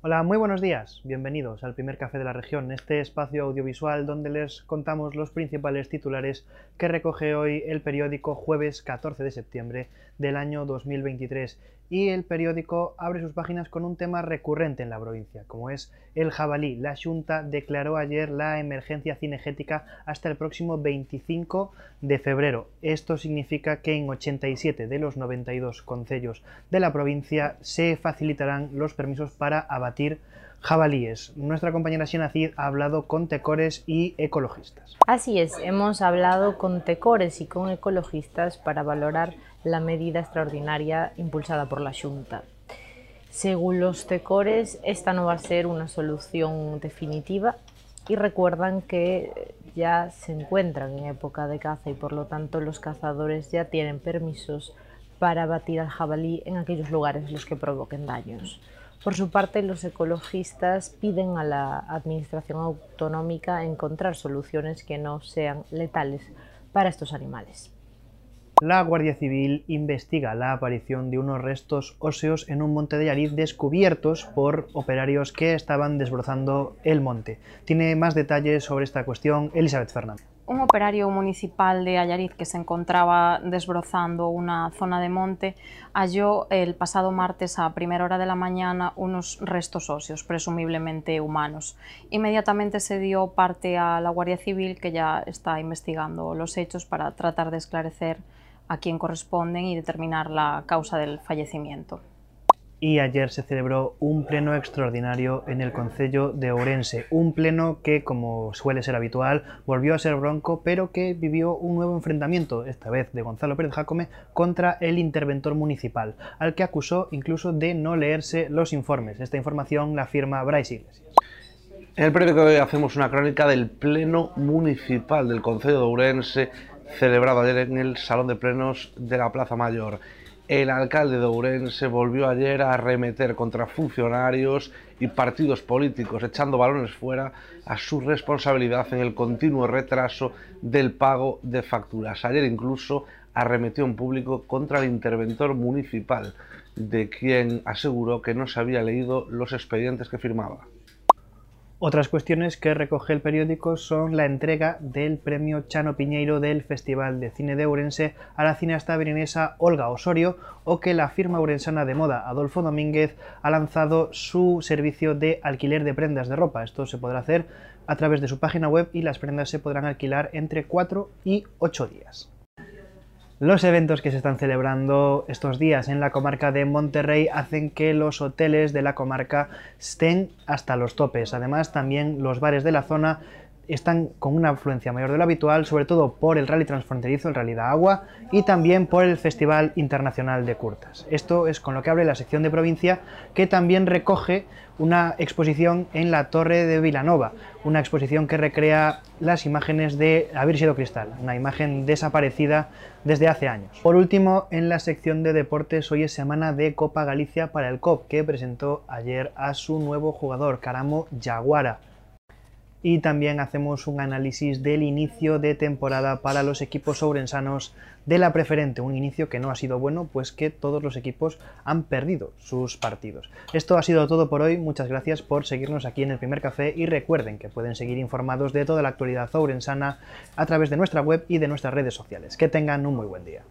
Hola, muy buenos días. Bienvenidos al primer café de la región, este espacio audiovisual donde les contamos los principales titulares que recoge hoy el periódico jueves 14 de septiembre del año 2023 y el periódico abre sus páginas con un tema recurrente en la provincia, como es el jabalí. La Junta declaró ayer la emergencia cinegética hasta el próximo 25 de febrero. Esto significa que en 87 de los 92 concellos de la provincia se facilitarán los permisos para abatir jabalíes. Nuestra compañera Siena Cid ha hablado con tecores y ecologistas. Así es, hemos hablado con tecores y con ecologistas para valorar la medida extraordinaria impulsada por la Junta. Según los tecores, esta no va a ser una solución definitiva y recuerdan que ya se encuentran en época de caza y por lo tanto los cazadores ya tienen permisos para abatir al jabalí en aquellos lugares en los que provoquen daños. Por su parte, los ecologistas piden a la Administración autonómica encontrar soluciones que no sean letales para estos animales. La Guardia Civil investiga la aparición de unos restos óseos en un monte de Yariz descubiertos por operarios que estaban desbrozando el monte. Tiene más detalles sobre esta cuestión Elizabeth Fernández. Un operario municipal de Ayariz que se encontraba desbrozando una zona de monte halló el pasado martes a primera hora de la mañana unos restos óseos, presumiblemente humanos. Inmediatamente se dio parte a la Guardia Civil que ya está investigando los hechos para tratar de esclarecer a quién corresponden y determinar la causa del fallecimiento y ayer se celebró un pleno extraordinario en el Concello de Ourense, un pleno que, como suele ser habitual, volvió a ser bronco, pero que vivió un nuevo enfrentamiento, esta vez de Gonzalo Pérez Jacome, contra el interventor municipal, al que acusó incluso de no leerse los informes. Esta información la firma Bryce Iglesias. En el periódico de hoy hacemos una crónica del pleno municipal del Concello de Ourense, celebrado ayer en el Salón de Plenos de la Plaza Mayor. El alcalde de Ourense volvió ayer a arremeter contra funcionarios y partidos políticos, echando balones fuera a su responsabilidad en el continuo retraso del pago de facturas. Ayer incluso arremetió en público contra el interventor municipal, de quien aseguró que no se había leído los expedientes que firmaba. Otras cuestiones que recoge el periódico son la entrega del premio Chano Piñeiro del Festival de Cine de Ourense a la cineasta beninesa Olga Osorio o que la firma urensana de moda Adolfo Domínguez ha lanzado su servicio de alquiler de prendas de ropa. Esto se podrá hacer a través de su página web y las prendas se podrán alquilar entre 4 y 8 días. Los eventos que se están celebrando estos días en la comarca de Monterrey hacen que los hoteles de la comarca estén hasta los topes. Además, también los bares de la zona están con una afluencia mayor de lo habitual, sobre todo por el rally transfronterizo, el Rally de Agua, y también por el Festival Internacional de Curtas. Esto es con lo que abre la sección de provincia, que también recoge una exposición en la Torre de Vilanova, una exposición que recrea las imágenes de haber sido cristal, una imagen desaparecida desde hace años. Por último, en la sección de deportes, hoy es semana de Copa Galicia para el COP, que presentó ayer a su nuevo jugador, Caramo Yaguara y también hacemos un análisis del inicio de temporada para los equipos sobrensanos de la preferente, un inicio que no ha sido bueno, pues que todos los equipos han perdido sus partidos. Esto ha sido todo por hoy, muchas gracias por seguirnos aquí en el primer café y recuerden que pueden seguir informados de toda la actualidad sobrensana a través de nuestra web y de nuestras redes sociales. Que tengan un muy buen día.